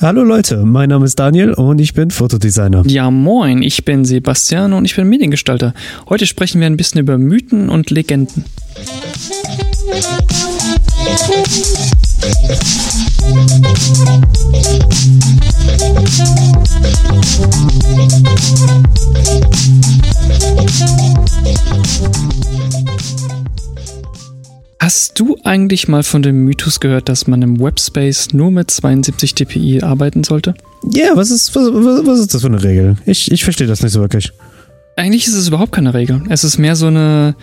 Hallo Leute, mein Name ist Daniel und ich bin Fotodesigner. Ja, moin, ich bin Sebastian und ich bin Mediengestalter. Heute sprechen wir ein bisschen über Mythen und Legenden. Hast du eigentlich mal von dem Mythos gehört, dass man im Webspace nur mit 72 dpi arbeiten sollte? Ja, yeah, was ist, was, was, ist das für eine Regel? Ich, ich verstehe das nicht so wirklich. Eigentlich ist es überhaupt keine Regel. Es ist mehr so eine,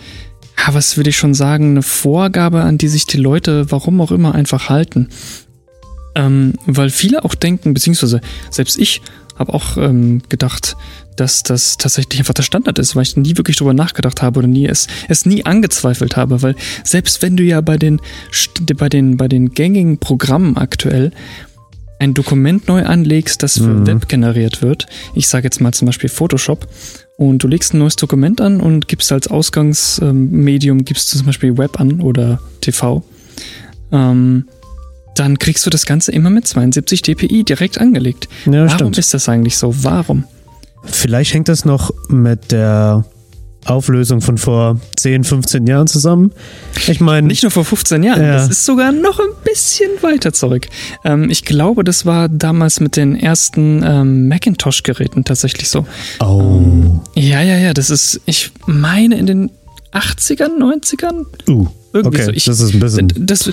ja, was würde ich schon sagen, eine Vorgabe, an die sich die Leute, warum auch immer, einfach halten. Ähm, weil viele auch denken, beziehungsweise selbst ich habe auch ähm, gedacht, dass das tatsächlich einfach der Standard ist, weil ich nie wirklich drüber nachgedacht habe oder nie es, es nie angezweifelt habe, weil selbst wenn du ja bei den, bei den, bei den gängigen Programmen aktuell ein Dokument neu anlegst, das für mhm. Web generiert wird, ich sage jetzt mal zum Beispiel Photoshop, und du legst ein neues Dokument an und gibst als Ausgangsmedium, gibst du zum Beispiel Web an oder TV, ähm, dann kriegst du das Ganze immer mit 72 dpi direkt angelegt. Ja, Warum stimmt. ist das eigentlich so? Warum? Vielleicht hängt das noch mit der Auflösung von vor 10, 15 Jahren zusammen. Ich meine. Nicht nur vor 15 Jahren, ja. das ist sogar noch ein bisschen weiter zurück. Ähm, ich glaube, das war damals mit den ersten ähm, Macintosh-Geräten tatsächlich so. Oh. Ähm, ja, ja, ja, das ist, ich meine, in den 80ern, 90ern? Uh. Irgendwie okay, so. Ich, das ist ein bisschen. Das,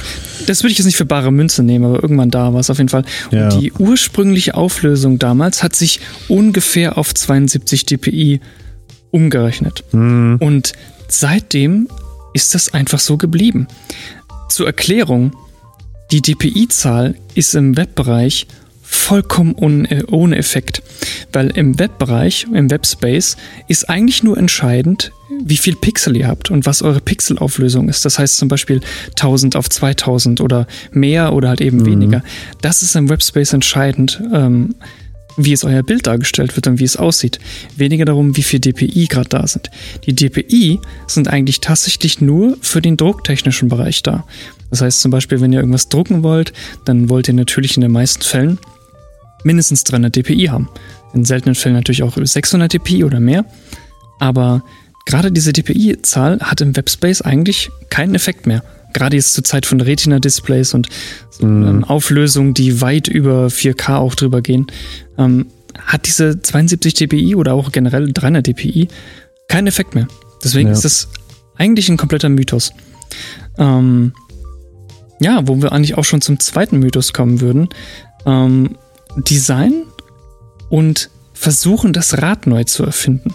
das würde ich jetzt nicht für bare Münze nehmen, aber irgendwann da war es auf jeden Fall. Ja. Und die ursprüngliche Auflösung damals hat sich ungefähr auf 72 dpi umgerechnet. Mhm. Und seitdem ist das einfach so geblieben. Zur Erklärung, die DPI-Zahl ist im Webbereich vollkommen ohne Effekt, weil im Webbereich, im Webspace ist eigentlich nur entscheidend, wie viel Pixel ihr habt und was eure Pixelauflösung ist. Das heißt zum Beispiel 1000 auf 2000 oder mehr oder halt eben mhm. weniger. Das ist im Webspace entscheidend, ähm, wie es euer Bild dargestellt wird und wie es aussieht. Weniger darum, wie viel DPI gerade da sind. Die DPI sind eigentlich tatsächlich nur für den drucktechnischen Bereich da. Das heißt zum Beispiel, wenn ihr irgendwas drucken wollt, dann wollt ihr natürlich in den meisten Fällen mindestens 300 dpi haben. In seltenen Fällen natürlich auch 600 dpi oder mehr. Aber gerade diese DPI-Zahl hat im Webspace eigentlich keinen Effekt mehr. Gerade jetzt zur Zeit von Retina-Displays und so, mm. Auflösungen, die weit über 4K auch drüber gehen, ähm, hat diese 72 dpi oder auch generell 300 dpi keinen Effekt mehr. Deswegen ja. ist das eigentlich ein kompletter Mythos. Ähm, ja, wo wir eigentlich auch schon zum zweiten Mythos kommen würden. Ähm, Design und versuchen, das Rad neu zu erfinden.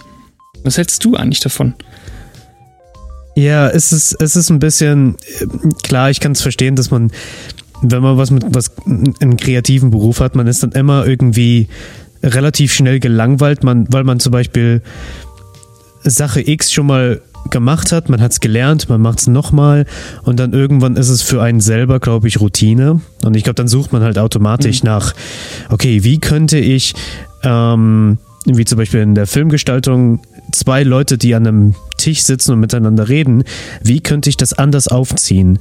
Was hältst du eigentlich davon? Ja, es ist, es ist ein bisschen, klar, ich kann es verstehen, dass man, wenn man was mit was einen kreativen Beruf hat, man ist dann immer irgendwie relativ schnell gelangweilt, man, weil man zum Beispiel Sache X schon mal gemacht hat, man hat es gelernt, man macht es nochmal und dann irgendwann ist es für einen selber, glaube ich, Routine. Und ich glaube, dann sucht man halt automatisch mhm. nach, okay, wie könnte ich, ähm, wie zum Beispiel in der Filmgestaltung, zwei Leute, die an einem Tisch sitzen und miteinander reden, wie könnte ich das anders aufziehen?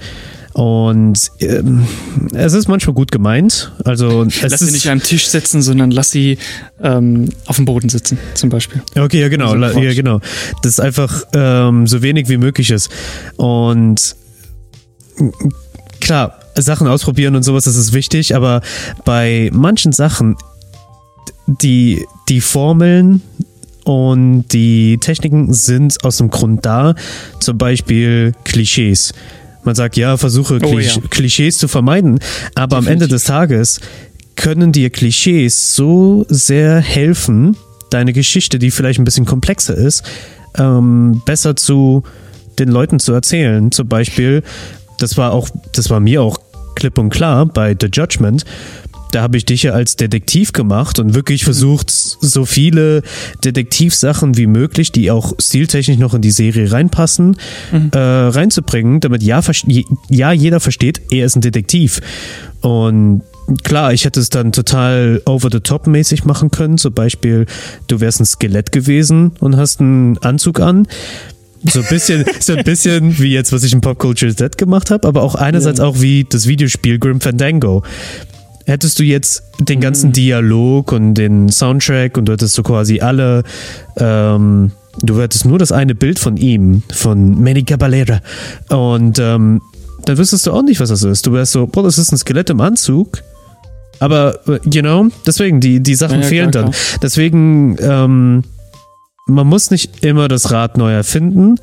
Und ähm, es ist manchmal gut gemeint. Also es lass sie nicht am Tisch sitzen, sondern lass sie ähm, auf dem Boden sitzen, zum Beispiel. Okay, ja genau, also, ja genau. Das ist einfach ähm, so wenig wie möglich ist. Und klar, Sachen ausprobieren und sowas, das ist wichtig, aber bei manchen Sachen, die, die Formeln und die Techniken sind aus dem Grund da, zum Beispiel Klischees. Man sagt, ja, versuche oh, ja. Klischees zu vermeiden, aber Definitiv. am Ende des Tages können dir Klischees so sehr helfen, deine Geschichte, die vielleicht ein bisschen komplexer ist, ähm, besser zu den Leuten zu erzählen. Zum Beispiel, das war auch, das war mir auch klipp und klar bei The Judgment da habe ich dich ja als Detektiv gemacht und wirklich versucht, so viele Detektivsachen wie möglich, die auch stiltechnisch noch in die Serie reinpassen, mhm. äh, reinzubringen, damit ja, ja jeder versteht, er ist ein Detektiv. Und klar, ich hätte es dann total over the top mäßig machen können. Zum Beispiel, du wärst ein Skelett gewesen und hast einen Anzug an. So ein bisschen, so ein bisschen wie jetzt, was ich in Pop Culture Z gemacht habe, aber auch einerseits ja. auch wie das Videospiel Grim Fandango hättest du jetzt den ganzen mhm. Dialog und den Soundtrack und du hättest so quasi alle, ähm, du hättest nur das eine Bild von ihm, von Manny Caballera und ähm, dann wüsstest du auch nicht, was das ist. Du wärst so, boah, das ist ein Skelett im Anzug. Aber, you know, deswegen, die, die Sachen ja, fehlen klar, dann. Klar. Deswegen, ähm, man muss nicht immer das Rad neu erfinden.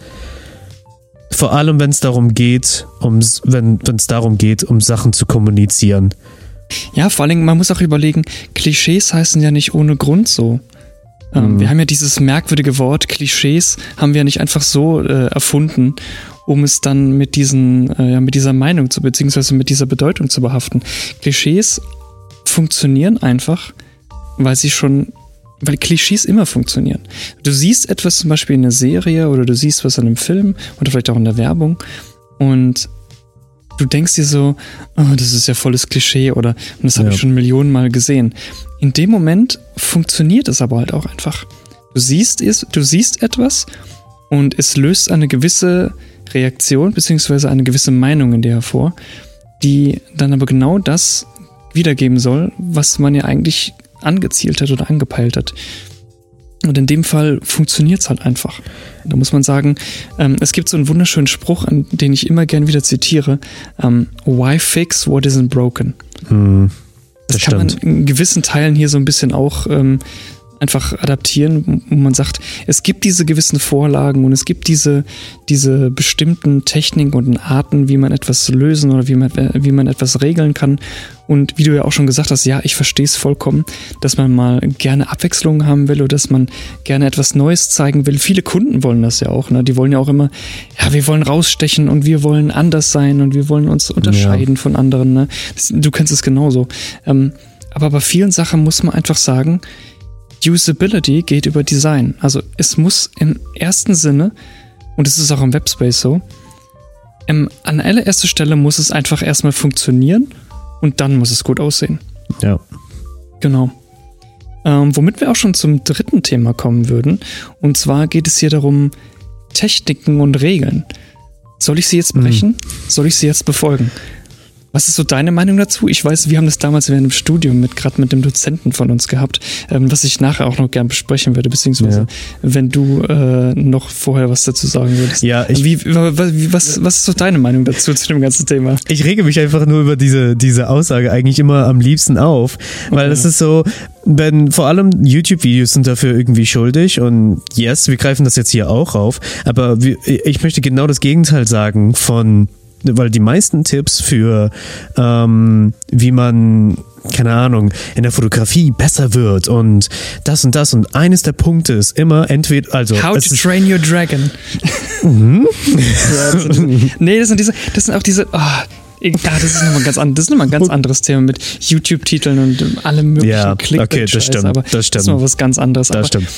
Vor allem, wenn es darum geht, um, wenn es darum geht, um Sachen zu kommunizieren. Ja, vor allem, man muss auch überlegen, Klischees heißen ja nicht ohne Grund so. Ähm, mhm. Wir haben ja dieses merkwürdige Wort, Klischees, haben wir ja nicht einfach so äh, erfunden, um es dann mit diesen, äh, mit dieser Meinung zu, beziehungsweise mit dieser Bedeutung zu behaften. Klischees funktionieren einfach, weil sie schon weil Klischees immer funktionieren. Du siehst etwas zum Beispiel in einer Serie oder du siehst was in einem Film oder vielleicht auch in der Werbung und du denkst dir so, oh, das ist ja volles Klischee oder das habe ja. ich schon Millionen Mal gesehen. In dem Moment funktioniert es aber halt auch einfach. Du siehst es, du siehst etwas und es löst eine gewisse Reaktion beziehungsweise eine gewisse Meinung in dir hervor, die dann aber genau das wiedergeben soll, was man ja eigentlich angezielt hat oder angepeilt hat. Und in dem Fall funktioniert es halt einfach. Da muss man sagen, ähm, es gibt so einen wunderschönen Spruch, an den ich immer gern wieder zitiere. Ähm, Why fix what isn't broken? Hm, das, das kann stimmt. man in gewissen Teilen hier so ein bisschen auch ähm, einfach adaptieren, wo man sagt, es gibt diese gewissen Vorlagen und es gibt diese, diese bestimmten Techniken und Arten, wie man etwas lösen oder wie man, wie man etwas regeln kann. Und wie du ja auch schon gesagt hast, ja, ich verstehe es vollkommen, dass man mal gerne Abwechslung haben will oder dass man gerne etwas Neues zeigen will. Viele Kunden wollen das ja auch, ne? Die wollen ja auch immer, ja, wir wollen rausstechen und wir wollen anders sein und wir wollen uns unterscheiden ja. von anderen, ne? Das, du kennst es genauso. Ähm, aber bei vielen Sachen muss man einfach sagen, Usability geht über Design. Also es muss im ersten Sinne, und es ist auch im Webspace so, im, an allererster Stelle muss es einfach erstmal funktionieren und dann muss es gut aussehen. Ja. Genau. Ähm, womit wir auch schon zum dritten Thema kommen würden. Und zwar geht es hier darum, Techniken und Regeln. Soll ich sie jetzt brechen? Mhm. Soll ich sie jetzt befolgen? Was ist so deine Meinung dazu? Ich weiß, wir haben das damals während dem Studium mit gerade mit dem Dozenten von uns gehabt, ähm, was ich nachher auch noch gern besprechen würde, beziehungsweise ja. wenn du äh, noch vorher was dazu sagen würdest. Ja, ich, wie, wie, was, was ist so deine Meinung dazu zu dem ganzen Thema? Ich rege mich einfach nur über diese, diese Aussage eigentlich immer am liebsten auf, weil es okay. ist so, wenn vor allem YouTube-Videos sind dafür irgendwie schuldig und yes, wir greifen das jetzt hier auch auf, aber ich möchte genau das Gegenteil sagen von weil die meisten Tipps für, ähm, wie man keine Ahnung, in der Fotografie besser wird und das und das und eines der Punkte ist immer entweder, also. How to train your dragon. Mhm. nee, das sind diese, das sind auch diese, oh, ja, das ist nochmal ganz, das ist noch ein ganz anderes Thema mit YouTube-Titeln und allem möglichen ja, okay, das stimmt, aber das stimmt. Das ist mal was ganz anderes. Das aber stimmt.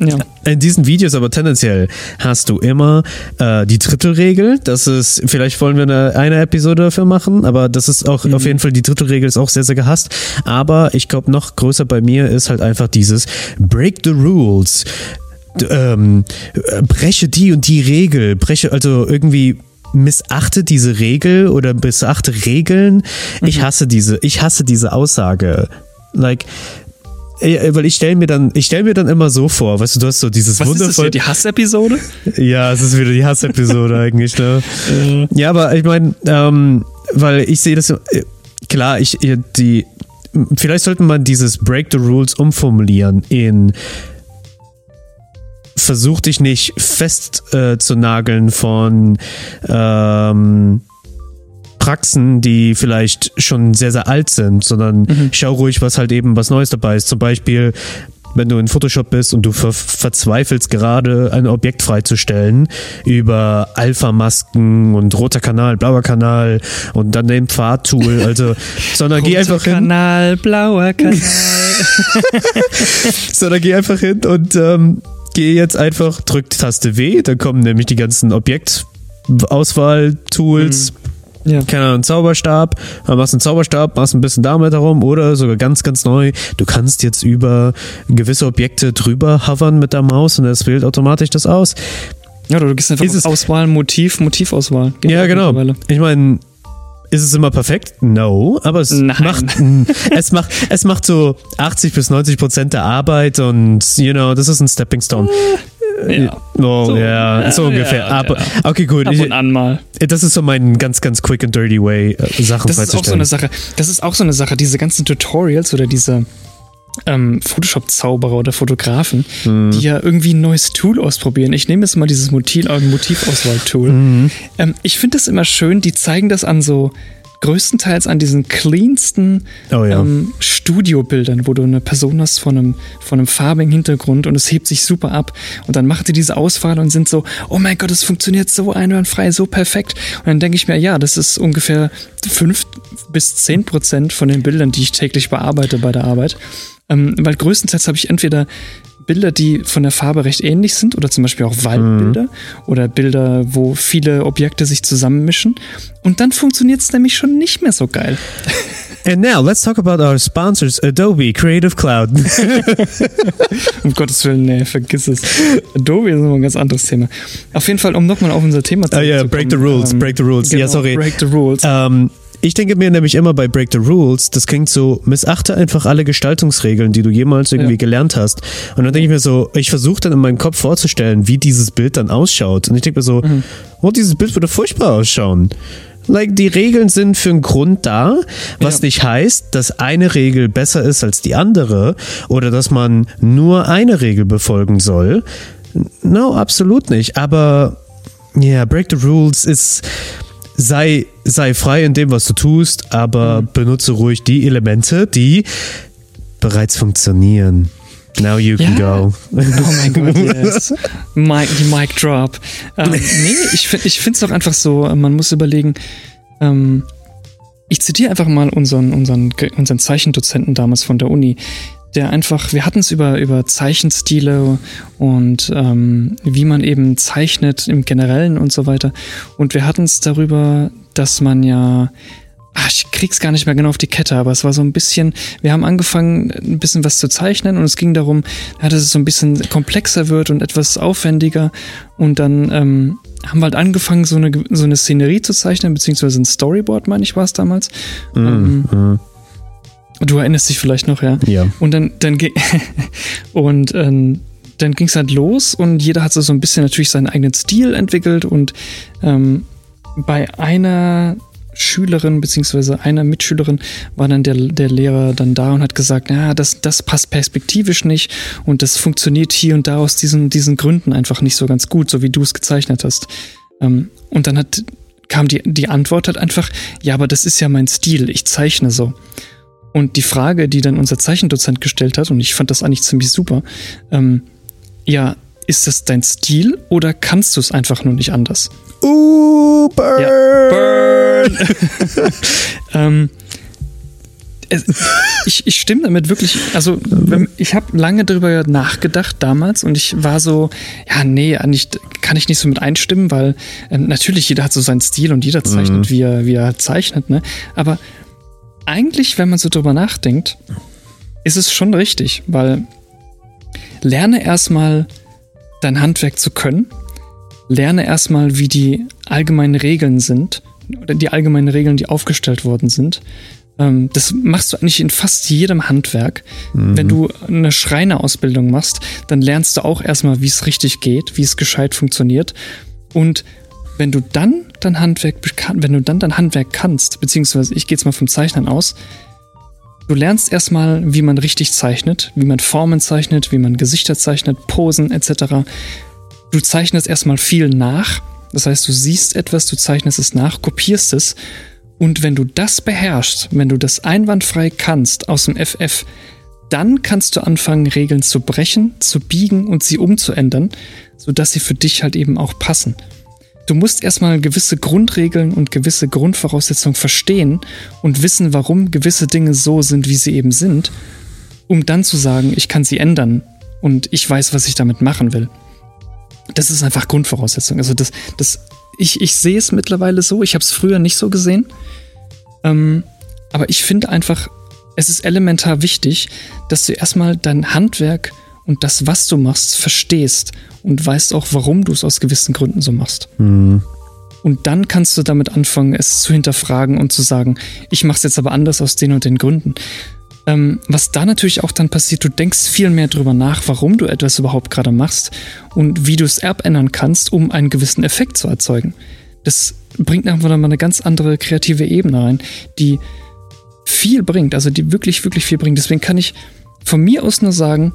Ja. In diesen Videos aber tendenziell hast du immer äh, die Drittelregel. Das ist, vielleicht wollen wir eine, eine Episode dafür machen, aber das ist auch mhm. auf jeden Fall, die Drittelregel ist auch sehr, sehr gehasst. Aber ich glaube, noch größer bei mir ist halt einfach dieses Break the Rules. Ähm, breche die und die Regel, breche also irgendwie missachte diese Regel oder missachte Regeln. Mhm. Ich hasse diese, ich hasse diese Aussage. Like, weil ich stelle mir dann, ich stelle mir dann immer so vor, weißt du, du hast so dieses Was wundervoll. Ist das wieder, die Hassepisode? Ja, es ist wieder die Hassepisode eigentlich, ne? Ja, aber ich meine, ähm, weil ich sehe das, äh, klar, ich, die, vielleicht sollte man dieses Break the Rules umformulieren in versuch dich nicht fest äh, zu nageln von ähm, Praxen, die vielleicht schon sehr, sehr alt sind, sondern mhm. schau ruhig, was halt eben was Neues dabei ist. Zum Beispiel, wenn du in Photoshop bist und du ver verzweifelst gerade ein Objekt freizustellen über Alpha-Masken und roter Kanal, blauer Kanal und dann den Pfad-Tool, also, sondern geh einfach hin. Kanal, blauer Kanal. sondern geh einfach hin und ähm, geh jetzt einfach, drück Taste W, dann kommen nämlich die ganzen Objektauswahl-Tools, mhm ja. keine Ahnung, Zauberstab, dann machst einen Zauberstab, machst ein bisschen damit herum oder sogar ganz, ganz neu. Du kannst jetzt über gewisse Objekte drüber hovern mit der Maus und es wählt automatisch das aus. Ja, du gehst einfach auf Auswahl, Motiv, Motivauswahl. Geht ja, genau. Ich meine, Ist es immer perfekt? No, aber es Nein. macht es macht es macht so 80 bis 90 Prozent der Arbeit und you know, das ist ein Stepping Stone. Ja. Oh, So, ja, so ungefähr. ja, aber okay, gut. Ab und an mal. das ist so mein ganz, ganz quick and dirty way, äh, Sachen Das ist auch so eine Sache. Das ist auch so eine Sache, diese ganzen Tutorials oder diese ähm, Photoshop-Zauberer oder Fotografen, Mhm. die ja irgendwie ein neues Tool ausprobieren. Ich nehme jetzt mal dieses Motiv, äh, Motivauswahl-Tool. Mhm. Ähm, ich finde das immer schön, die zeigen das an so größtenteils an diesen cleansten Oh ja. ähm, Studiobildern, wo du eine Person hast von einem, von einem farbigen Hintergrund und es hebt sich super ab. Und dann machen die diese Auswahl und sind so, oh mein Gott, es funktioniert so einwandfrei, so perfekt. Und dann denke ich mir, ja, das ist ungefähr fünf bis zehn Prozent von den Bildern, die ich täglich bearbeite bei der Arbeit. Ähm, weil größtenteils habe ich entweder Bilder, die von der Farbe recht ähnlich sind, oder zum Beispiel auch Waldbilder oder Bilder, wo viele Objekte sich zusammenmischen. Und dann funktioniert es nämlich schon nicht mehr so geil. And now let's talk about our sponsors, Adobe Creative Cloud. Um Gottes Willen, nee, vergiss es. Adobe ist immer ein ganz anderes Thema. Auf jeden Fall, um nochmal auf unser Thema Ah ja, break the rules, break the rules. Genau, Ja, sorry. Break the rules. ähm, ich denke mir nämlich immer bei Break the Rules, das klingt so, missachte einfach alle Gestaltungsregeln, die du jemals irgendwie Ja. gelernt hast. Und dann denke ich mir so, ich versuche dann in meinem Kopf vorzustellen, wie dieses Bild dann ausschaut. Und ich denke mir so, Mhm. oh, dieses Bild würde furchtbar ausschauen. Like, die Regeln sind für einen Grund da, was Ja. nicht heißt, dass eine Regel besser ist als die andere oder dass man nur eine Regel befolgen soll. No, absolut nicht. Aber ja, yeah, Break the Rules ist sei, sei frei in dem, was du tust, aber benutze ruhig die Elemente, die bereits funktionieren. Now you can Ja. go. Oh mein Gott, yes. Mic, die Mic Drop. Ähm, nee, ich, find- ich finde es auch einfach so, man muss überlegen, ähm, ich zitiere einfach mal unseren, unseren, unseren Zeichendozenten damals von der Uni, der einfach, wir hatten es über, über Zeichenstile und ähm, wie man eben zeichnet im Generellen und so weiter. Und wir hatten es darüber, dass man ja ach, ich krieg's gar nicht mehr genau auf die Kette, aber es war so ein bisschen, wir haben angefangen, ein bisschen was zu zeichnen und es ging darum, dass es so ein bisschen komplexer wird und etwas aufwendiger. Und dann ähm, haben wir halt angefangen, so eine, so eine Szenerie zu zeichnen, beziehungsweise ein Storyboard, meine ich, war es damals. Ähm, Mhm. Du erinnerst dich vielleicht noch, ja. Ja. Und dann, dann und ähm, dann ging es halt los und jeder hat so, so ein bisschen natürlich seinen eigenen Stil entwickelt und ähm, bei einer Schülerin beziehungsweise einer Mitschülerin war dann der, der Lehrer dann da und hat gesagt, ja, das, das passt perspektivisch nicht und das funktioniert hier und da aus diesen, diesen Gründen einfach nicht so ganz gut, so wie du es gezeichnet hast. Ähm, und dann hat, kam die, die Antwort halt einfach, ja, aber das ist ja mein Stil, ich zeichne so. Und die Frage, die dann unser Zeichendozent gestellt hat, und ich fand das eigentlich ziemlich super, ähm, ja, ist das dein Stil oder kannst du es einfach nur nicht anders? Uh, burn. Burn! ähm, ich, ich stimme damit wirklich, also ich habe lange darüber nachgedacht damals und ich war so, ja, nee, eigentlich kann ich nicht so mit einstimmen, weil ähm, natürlich jeder hat so seinen Stil und jeder zeichnet, wie, er, wie er zeichnet, ne? Aber eigentlich, wenn man so drüber nachdenkt, ist es schon richtig, weil lerne erstmal dein Handwerk zu können, lerne erstmal, wie die allgemeinen Regeln sind, oder die allgemeinen Regeln, die aufgestellt worden sind. Ähm, das machst du eigentlich in fast jedem Handwerk. Wenn du eine Schreinerausbildung machst, dann lernst du auch erstmal, wie es richtig geht, wie es gescheit funktioniert. Und wenn du dann dein Handwerk, wenn du dann dein Handwerk kannst, beziehungsweise ich gehe jetzt mal vom Zeichnen aus, du lernst erstmal, wie man richtig zeichnet, wie man Formen zeichnet, wie man Gesichter zeichnet, Posen etc. Du zeichnest erstmal viel nach, das heißt, du siehst etwas, du zeichnest es nach, kopierst es und wenn du das beherrschst, wenn du das einwandfrei kannst aus dem FF, dann kannst du anfangen, Regeln zu brechen, zu biegen und sie umzuändern, sodass sie für dich halt eben auch passen. Du musst erstmal gewisse Grundregeln und gewisse Grundvoraussetzungen verstehen und wissen, warum gewisse Dinge so sind, wie sie eben sind, um dann zu sagen, ich kann sie ändern und ich weiß, was ich damit machen will. Das ist einfach Grundvoraussetzung. Also das, das, ich, ich sehe es mittlerweile so. Ich habe es früher nicht so gesehen. Ähm, aber ich finde einfach, es ist elementar wichtig, dass du erstmal dein Handwerk und das, was du machst, verstehst und weißt auch, warum du es aus gewissen Gründen so machst. Mhm. Und dann kannst du damit anfangen, es zu hinterfragen und zu sagen, ich mache es jetzt aber anders aus den und den Gründen. Ähm, was da natürlich auch dann passiert, du denkst viel mehr drüber nach, warum du etwas überhaupt gerade machst und wie du es abändern kannst, um einen gewissen Effekt zu erzeugen. Das bringt einfach mal eine ganz andere kreative Ebene rein, die viel bringt, also die wirklich, wirklich viel bringt. Deswegen kann ich von mir aus nur sagen,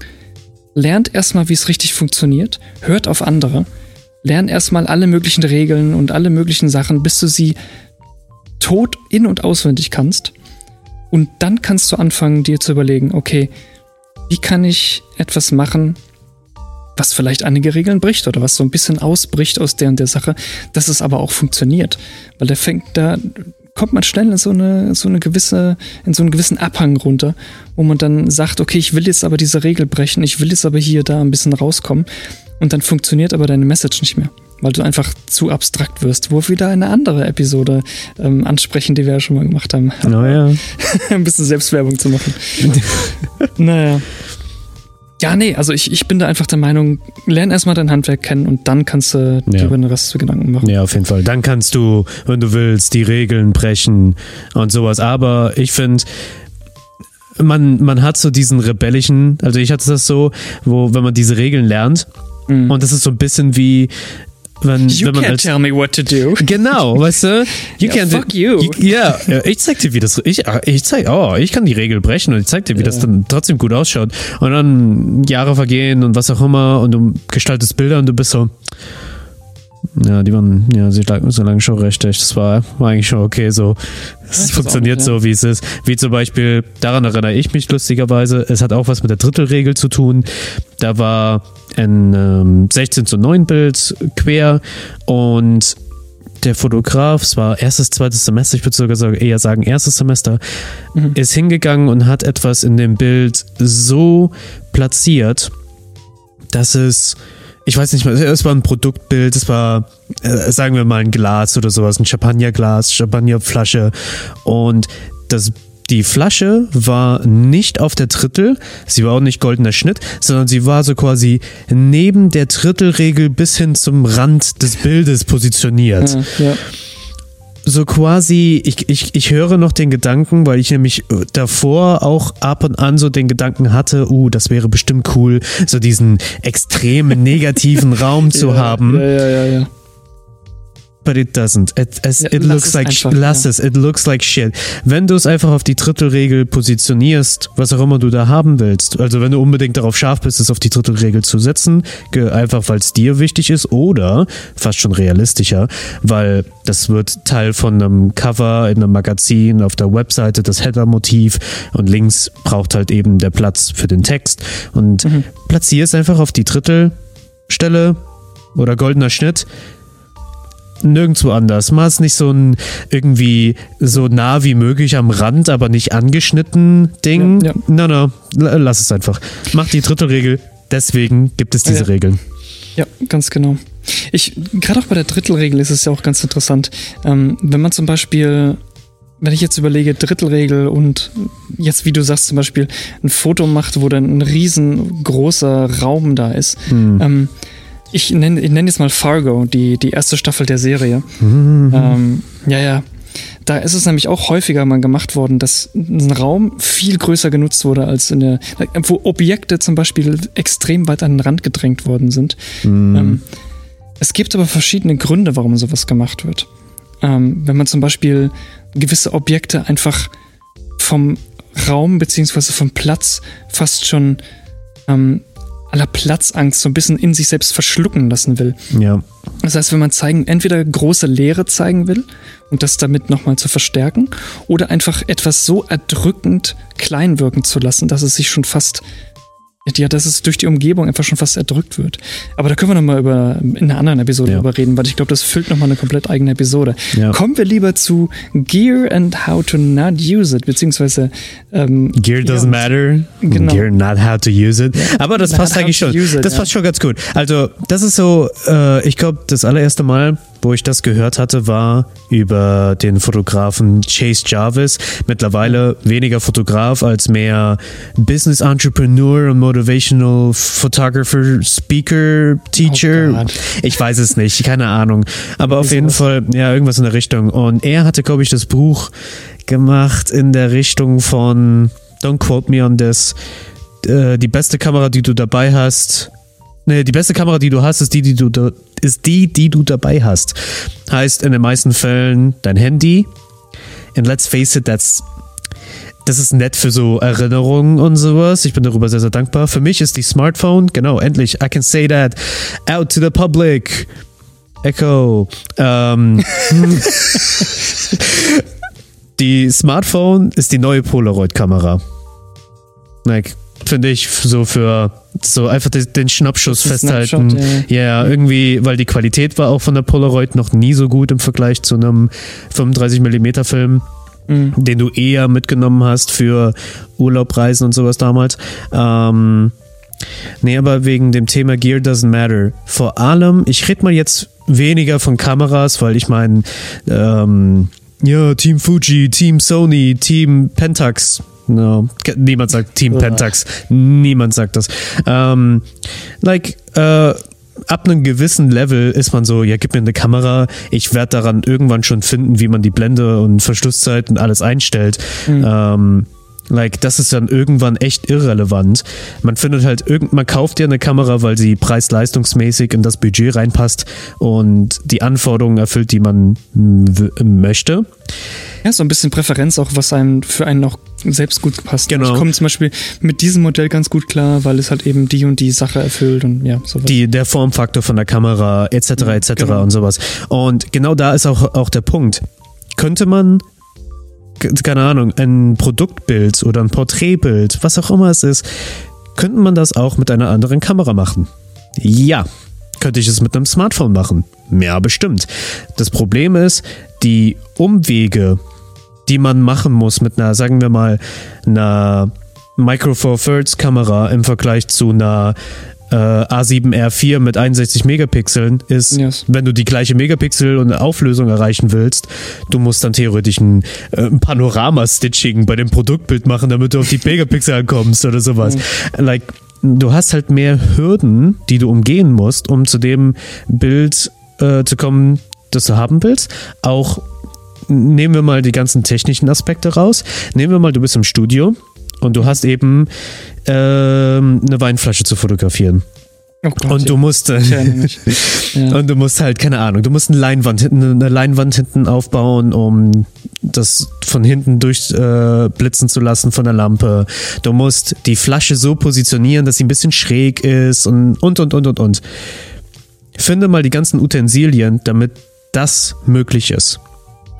lernt erstmal, wie es richtig funktioniert, hört auf andere, lernt erstmal alle möglichen Regeln und alle möglichen Sachen, bis du sie tot in- und auswendig kannst. Und dann kannst du anfangen, dir zu überlegen, okay, wie kann ich etwas machen, was vielleicht einige Regeln bricht oder was so ein bisschen ausbricht aus der und der Sache, dass es aber auch funktioniert. Weil da fängt, da kommt man schnell in so eine, so eine gewisse, in so einen gewissen Abhang runter, wo man dann sagt, okay, ich will jetzt aber diese Regel brechen, ich will jetzt aber hier da ein bisschen rauskommen und dann funktioniert aber deine Message nicht mehr weil du einfach zu abstrakt wirst, wo wir wieder eine andere Episode ähm, ansprechen, die wir ja schon mal gemacht haben. Naja. Ein bisschen Selbstwerbung zu machen. naja. Ja, nee, also ich, ich bin da einfach der Meinung, lern erstmal dein Handwerk kennen und dann kannst du ja. dir über den Rest zu Gedanken machen. Ja, auf jeden Fall. Dann kannst du, wenn du willst, die Regeln brechen und sowas. Aber ich finde, man, man hat so diesen rebellischen, also ich hatte das so, wo, wenn man diese Regeln lernt, mhm. und das ist so ein bisschen wie, wenn, you wenn man can't als, tell me what to do. Genau, weißt du? You yeah, can't fuck you. you. Ja, ich zeig dir, wie das. Ich, ich zeig, oh, ich kann die Regel brechen und ich zeig dir, wie yeah. das dann trotzdem gut ausschaut. Und dann Jahre vergehen und was auch immer und du gestaltest Bilder und du bist so. Ja, die waren ja so lange, so lange schon recht. Das war, war eigentlich schon okay so. Es funktioniert ja. so, wie es ist. Wie zum Beispiel, daran erinnere ich mich lustigerweise, es hat auch was mit der Drittelregel zu tun. Da war ein ähm, 16 zu 9 Bild quer und der Fotograf, es war erstes, zweites Semester, ich würde sogar eher sagen erstes Semester, mhm. ist hingegangen und hat etwas in dem Bild so platziert, dass es ich weiß nicht mehr, es war ein Produktbild, es war, äh, sagen wir mal, ein Glas oder sowas, ein Champagnerglas, Champagnerflasche und das die Flasche war nicht auf der Drittel, sie war auch nicht goldener Schnitt, sondern sie war so quasi neben der Drittelregel bis hin zum Rand des Bildes positioniert. Ja, ja so quasi, ich, ich, ich höre noch den Gedanken, weil ich nämlich davor auch ab und an so den Gedanken hatte, uh, das wäre bestimmt cool, so diesen extremen negativen Raum zu ja, haben. Ja, ja, ja, ja but it doesn't. It, es, ja, it looks like einfach, lass ja. es. It looks like shit. Wenn du es einfach auf die Drittelregel positionierst, was auch immer du da haben willst, also wenn du unbedingt darauf scharf bist, es auf die Drittelregel zu setzen, einfach weil es dir wichtig ist oder fast schon realistischer, weil das wird Teil von einem Cover in einem Magazin auf der Webseite, das Header-Motiv und links braucht halt eben der Platz für den Text und mhm. platziere es einfach auf die Drittelstelle oder goldener Schnitt nirgendwo anders. Mach es nicht so ein irgendwie so nah wie möglich am Rand, aber nicht angeschnitten Ding. Ja, ja. No, no, lass es einfach. Mach die dritte Regel. Deswegen gibt es diese ja. Regeln. Ja, ganz genau. Ich, gerade auch bei der Drittelregel ist es ja auch ganz interessant. Ähm, wenn man zum Beispiel wenn ich jetzt überlege, Drittelregel und jetzt, wie du sagst, zum Beispiel ein Foto macht, wo dann ein riesengroßer Raum da ist, mhm. ähm, ich nenne ich nenn jetzt mal Fargo, die, die erste Staffel der Serie. Mhm. Ähm, ja, ja. Da ist es nämlich auch häufiger mal gemacht worden, dass ein Raum viel größer genutzt wurde als in der, wo Objekte zum Beispiel extrem weit an den Rand gedrängt worden sind. Mhm. Ähm, es gibt aber verschiedene Gründe, warum sowas gemacht wird. Ähm, wenn man zum Beispiel gewisse Objekte einfach vom Raum beziehungsweise vom Platz fast schon ähm, aller Platzangst so ein bisschen in sich selbst verschlucken lassen will. Ja. Das heißt, wenn man zeigen, entweder große Leere zeigen will und das damit nochmal zu verstärken, oder einfach etwas so erdrückend klein wirken zu lassen, dass es sich schon fast ja, dass es durch die Umgebung einfach schon fast erdrückt wird. Aber da können wir nochmal über, in einer anderen Episode ja. drüber reden, weil ich glaube, das füllt nochmal eine komplett eigene Episode. Ja. Kommen wir lieber zu Gear and how to not use it, beziehungsweise ähm, Gear doesn't ja, matter, genau. Gear not how to use it. Aber das passt eigentlich schon. It, das passt schon ganz gut. Also, das ist so, äh, ich glaube, das allererste Mal, wo ich das gehört hatte, war über den Fotografen Chase Jarvis. Mittlerweile weniger Fotograf als mehr Business Entrepreneur und Motivational Photographer, Speaker, Teacher. Oh ich weiß es nicht, keine Ahnung. Aber auf jeden Fall, ja, irgendwas in der Richtung. Und er hatte, glaube ich, das Buch gemacht in der Richtung von, don't quote me on this, äh, die beste Kamera, die du dabei hast. Nee, die beste Kamera, die du hast, ist die, die du ist die, die du dabei hast. Heißt in den meisten Fällen dein Handy. And let's face it, that's das ist nett für so Erinnerungen und sowas. Ich bin darüber sehr, sehr dankbar. Für mich ist die Smartphone, genau, endlich, I can say that out to the public. Echo. Ähm, die Smartphone ist die neue Polaroid-Kamera. Like, finde ich, so für so einfach den Schnappschuss festhalten. Snapshot, ja. ja, irgendwie, weil die Qualität war auch von der Polaroid noch nie so gut im Vergleich zu einem 35mm Film. Mhm. Den du eher mitgenommen hast für Urlaubreisen und sowas damals. Ähm, nee, aber wegen dem Thema Gear doesn't matter. Vor allem, ich rede mal jetzt weniger von Kameras, weil ich meine, ähm, ja, Team Fuji, Team Sony, Team Pentax, No. Niemand sagt Team Pentax. Niemand sagt das. Ähm, like, äh, ab einem gewissen Level ist man so, ja, gib mir eine Kamera, ich werde daran irgendwann schon finden, wie man die Blende und Verschlusszeit und alles einstellt. Mhm. Ähm, Like, das ist dann irgendwann echt irrelevant. Man findet halt irgend, man kauft dir eine Kamera, weil sie preis-leistungsmäßig in das Budget reinpasst und die Anforderungen erfüllt, die man möchte. Ja, so ein bisschen Präferenz auch, was einem für einen auch selbst gut passt. Genau. Ich komme zum Beispiel mit diesem Modell ganz gut klar, weil es halt eben die und die Sache erfüllt und ja, sowas. Die, der Formfaktor von der Kamera, etc., etc. Genau. und sowas. Und genau da ist auch, auch der Punkt. Könnte man keine Ahnung, ein Produktbild oder ein Porträtbild, was auch immer es ist, könnte man das auch mit einer anderen Kamera machen? Ja. Könnte ich es mit einem Smartphone machen? Ja, bestimmt. Das Problem ist, die Umwege, die man machen muss mit einer, sagen wir mal, einer Micro Four Thirds Kamera im Vergleich zu einer äh, A7R4 mit 61 Megapixeln ist, yes. wenn du die gleiche Megapixel und Auflösung erreichen willst, du musst dann theoretisch ein, äh, ein Panorama-Stitching bei dem Produktbild machen, damit du auf die Megapixel kommst oder sowas. Mhm. Like, du hast halt mehr Hürden, die du umgehen musst, um zu dem Bild äh, zu kommen, das du haben willst. Auch nehmen wir mal die ganzen technischen Aspekte raus. Nehmen wir mal, du bist im Studio und du hast eben ähm, eine Weinflasche zu fotografieren. Oh Gott, und du musst äh, ja. und du musst halt keine Ahnung, du musst eine Leinwand hinten eine Leinwand hinten aufbauen, um das von hinten durchblitzen äh, zu lassen von der Lampe. Du musst die Flasche so positionieren, dass sie ein bisschen schräg ist und und und und und und. Finde mal die ganzen Utensilien, damit das möglich ist.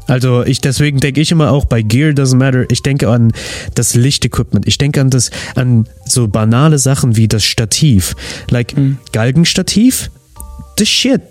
Also ich deswegen denke ich immer auch bei Gear doesn't matter. Ich denke an das Lichtequipment. Ich denke an das an so banale Sachen wie das Stativ, like mhm. Galgenstativ. The shit.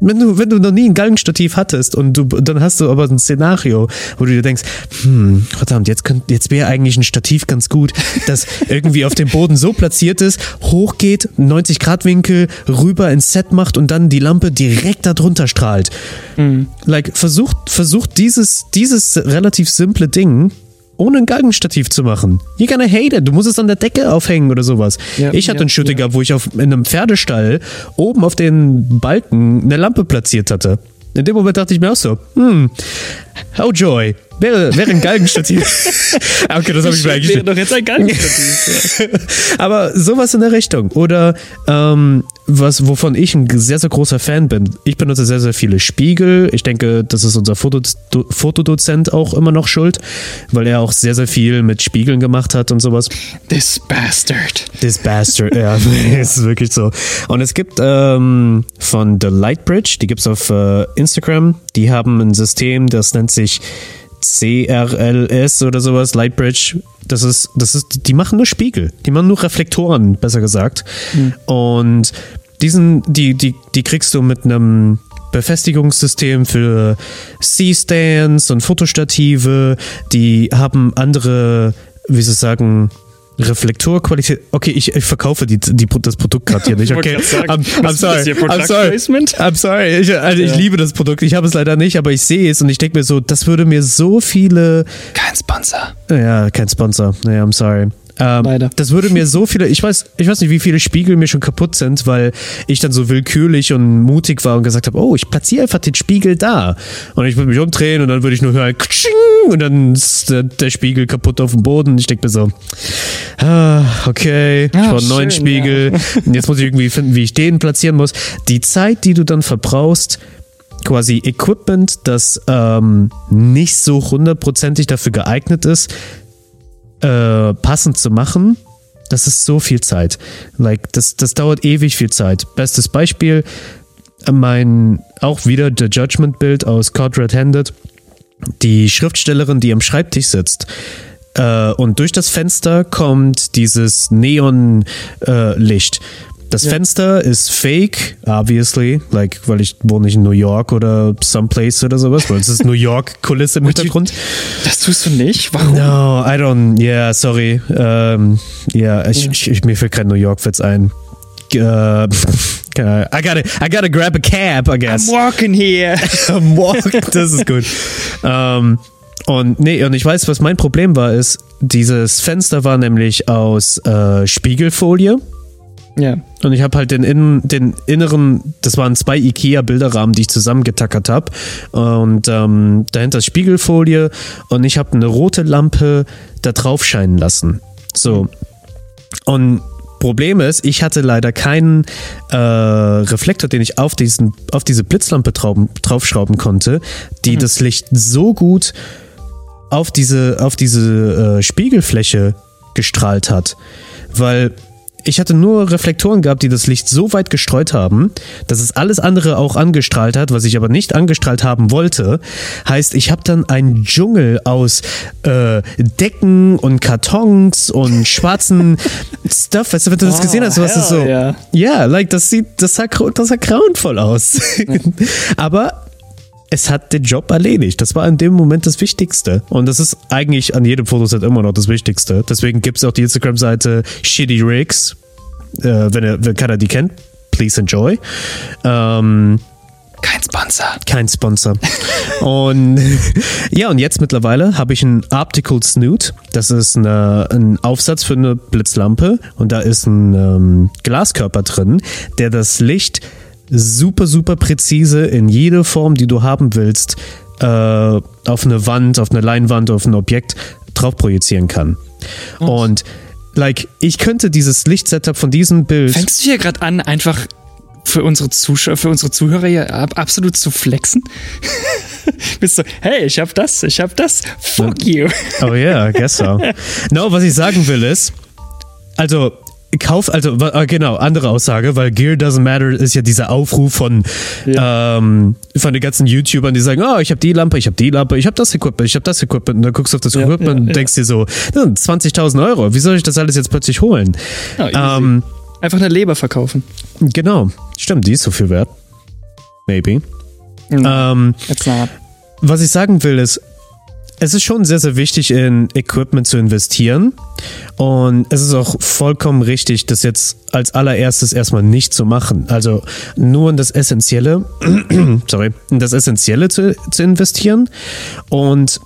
Wenn du, wenn du noch nie ein Galgenstativ hattest und du, dann hast du aber ein Szenario, wo du dir denkst, hm, verdammt, jetzt, könnt, jetzt wäre eigentlich ein Stativ ganz gut, das irgendwie auf dem Boden so platziert ist, hochgeht, 90 Grad Winkel, rüber ins Set macht und dann die Lampe direkt darunter strahlt. Mhm. Like, versucht, versucht dieses, dieses relativ simple Ding ohne ein Galgenstativ zu machen. You're gonna hate it. Du musst es an der Decke aufhängen oder sowas. Ja, ich hatte ja, einen Shooting ja. gehabt, wo ich auf, in einem Pferdestall oben auf den Balken eine Lampe platziert hatte. In dem Moment dachte ich mir auch so, hm, oh joy, wäre, wäre ein Galgenstativ. okay, das habe ich mir eigentlich. Wäre doch jetzt ein Galgenstativ. Aber sowas in der Richtung. Oder ähm, was, wovon ich ein sehr, sehr großer Fan bin. Ich benutze sehr, sehr viele Spiegel. Ich denke, das ist unser Foto, Fotodozent auch immer noch schuld, weil er auch sehr, sehr viel mit Spiegeln gemacht hat und sowas. This bastard. This bastard, ja, ist wirklich so. Und es gibt ähm, von The Lightbridge, die gibt es auf äh, Instagram, die haben ein System, das nennt sich CRLS oder sowas, Lightbridge. Das ist, das ist, die machen nur Spiegel. Die machen nur Reflektoren, besser gesagt. Mhm. Und diesen, die, die, die kriegst du mit einem Befestigungssystem für C-Stands und Fotostative. Die haben andere, wie soll ich sagen, Reflektorqualität. Okay, ich, ich verkaufe die, die, das Produkt gerade hier nicht. Okay, I'm, I'm sorry. I'm sorry. I'm sorry. Ich, also ja. ich liebe das Produkt. Ich habe es leider nicht, aber ich sehe es und ich denke mir so, das würde mir so viele. Kein Sponsor. Ja, kein Sponsor. Nee, I'm sorry. Ähm, Leider. Das würde mir so viele, ich weiß, ich weiß nicht, wie viele Spiegel mir schon kaputt sind, weil ich dann so willkürlich und mutig war und gesagt habe, oh, ich platziere einfach den Spiegel da. Und ich würde mich umdrehen und dann würde ich nur hören, und dann ist der, der Spiegel kaputt auf dem Boden. Ich denke mir so, ah, okay, ich brauche einen neuen Spiegel. Ja. Und jetzt muss ich irgendwie finden, wie ich den platzieren muss. Die Zeit, die du dann verbrauchst, quasi Equipment, das ähm, nicht so hundertprozentig dafür geeignet ist, äh, passend zu machen, das ist so viel Zeit. Like, das, das dauert ewig viel Zeit. Bestes Beispiel, mein, auch wieder The Judgment Bild aus Caught Red-Handed. Die Schriftstellerin, die am Schreibtisch sitzt, äh, und durch das Fenster kommt dieses Neonlicht. Äh, das ja. Fenster ist fake, obviously, like, weil ich wohne nicht in New York oder someplace oder sowas, weil es ist New York-Kulisse im Hintergrund. Das tust du nicht? Warum? No, I don't, yeah, sorry. Ja, um, yeah, ich, ich, ich, mir fällt kein New York-Witz ein. Uh, I gotta, I gotta grab a cab, I guess. I'm walking here. I'm walking, das ist gut. Um, und nee, und ich weiß, was mein Problem war, ist, dieses Fenster war nämlich aus äh, Spiegelfolie. Ja. Und ich habe halt den, in, den inneren, das waren zwei IKEA-Bilderrahmen, die ich zusammengetackert habe. Und ähm, dahinter Spiegelfolie und ich habe eine rote Lampe da drauf scheinen lassen. So. Und Problem ist, ich hatte leider keinen äh, Reflektor, den ich auf, diesen, auf diese Blitzlampe trauben, draufschrauben konnte, die mhm. das Licht so gut auf diese, auf diese äh, Spiegelfläche gestrahlt hat. Weil ich hatte nur Reflektoren gehabt, die das Licht so weit gestreut haben, dass es alles andere auch angestrahlt hat, was ich aber nicht angestrahlt haben wollte. Heißt, ich habe dann einen Dschungel aus äh, Decken und Kartons und schwarzen Stuff. Weißt du, wenn du das oh, gesehen hast, was ist so. Ja, yeah. like das sieht, das sah, das sah grauenvoll aus. aber es hat den Job erledigt. Das war in dem Moment das Wichtigste. Und das ist eigentlich an jedem Fotoset immer noch das Wichtigste. Deswegen gibt es auch die Instagram-Seite Shitty Rigs. Äh, wenn, er, wenn keiner die kennt, please enjoy. Ähm, kein Sponsor. Kein Sponsor. und ja, und jetzt mittlerweile habe ich ein Optical Snoot. Das ist eine, ein Aufsatz für eine Blitzlampe. Und da ist ein ähm, Glaskörper drin, der das Licht super, super präzise in jede Form, die du haben willst, äh, auf eine Wand, auf eine Leinwand, auf ein Objekt drauf projizieren kann. Oh. Und like, ich könnte dieses Lichtsetup von diesem Bild. Fängst du hier gerade an, einfach für unsere Zuschauer, für unsere Zuhörer hier absolut zu flexen? Bist du, hey, ich hab das, ich hab das, fuck you. Oh yeah, I guess so. No, was ich sagen will ist, also Kauf, also äh, genau, andere Aussage, weil Gear Doesn't Matter ist ja dieser Aufruf von, ja. ähm, von den ganzen YouTubern, die sagen, oh, ich habe die Lampe, ich habe die Lampe, ich habe das Equipment, ich habe das Equipment. Und dann guckst du auf das ja, Equipment ja, und denkst dir so, 20.000 Euro, wie soll ich das alles jetzt plötzlich holen? Ähm, Einfach eine Leber verkaufen. Genau, stimmt, die ist so viel wert. Maybe. Mhm. Ähm, was ich sagen will ist, es ist schon sehr, sehr wichtig, in Equipment zu investieren. Und es ist auch vollkommen richtig, das jetzt als allererstes erstmal nicht zu machen. Also nur in das Essentielle, sorry, in das Essentielle zu, zu investieren. Und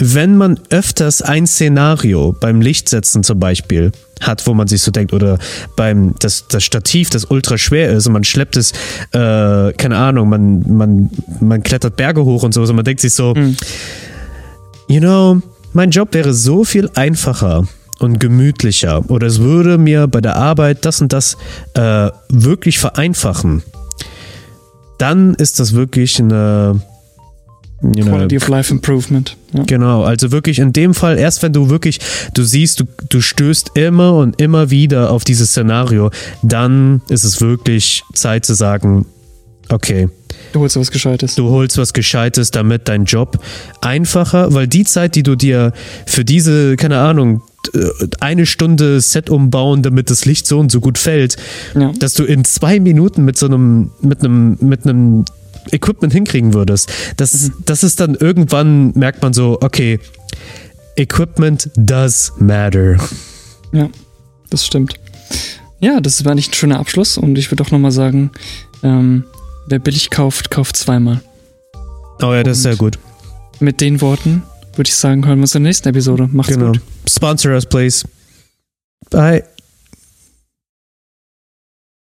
wenn man öfters ein Szenario beim Lichtsetzen zum Beispiel hat, wo man sich so denkt, oder beim das, das Stativ, das ultra schwer ist und man schleppt es, äh, keine Ahnung, man, man, man klettert Berge hoch und so, also man denkt sich so, mhm you know, mein Job wäre so viel einfacher und gemütlicher oder es würde mir bei der Arbeit das und das äh, wirklich vereinfachen, dann ist das wirklich eine you Quality of Life Improvement. Ja. Genau, also wirklich in dem Fall, erst wenn du wirklich, du siehst, du, du stößt immer und immer wieder auf dieses Szenario, dann ist es wirklich Zeit zu sagen, okay, Du holst was Gescheites. Du holst was Gescheites, damit dein Job einfacher, weil die Zeit, die du dir für diese, keine Ahnung, eine Stunde Set umbauen, damit das Licht so und so gut fällt, ja. dass du in zwei Minuten mit so einem, mit einem, mit einem Equipment hinkriegen würdest. Das, mhm. das ist dann irgendwann, merkt man so, okay, Equipment does matter. Ja, das stimmt. Ja, das war nicht ein schöner Abschluss und ich würde auch nochmal sagen, ähm, wer billig kauft, kauft zweimal. Oh ja, das ist sehr gut. Mit den Worten würde ich sagen, hören wir uns in der nächsten Episode. Macht's genau. gut. Sponsor us, please. Bye.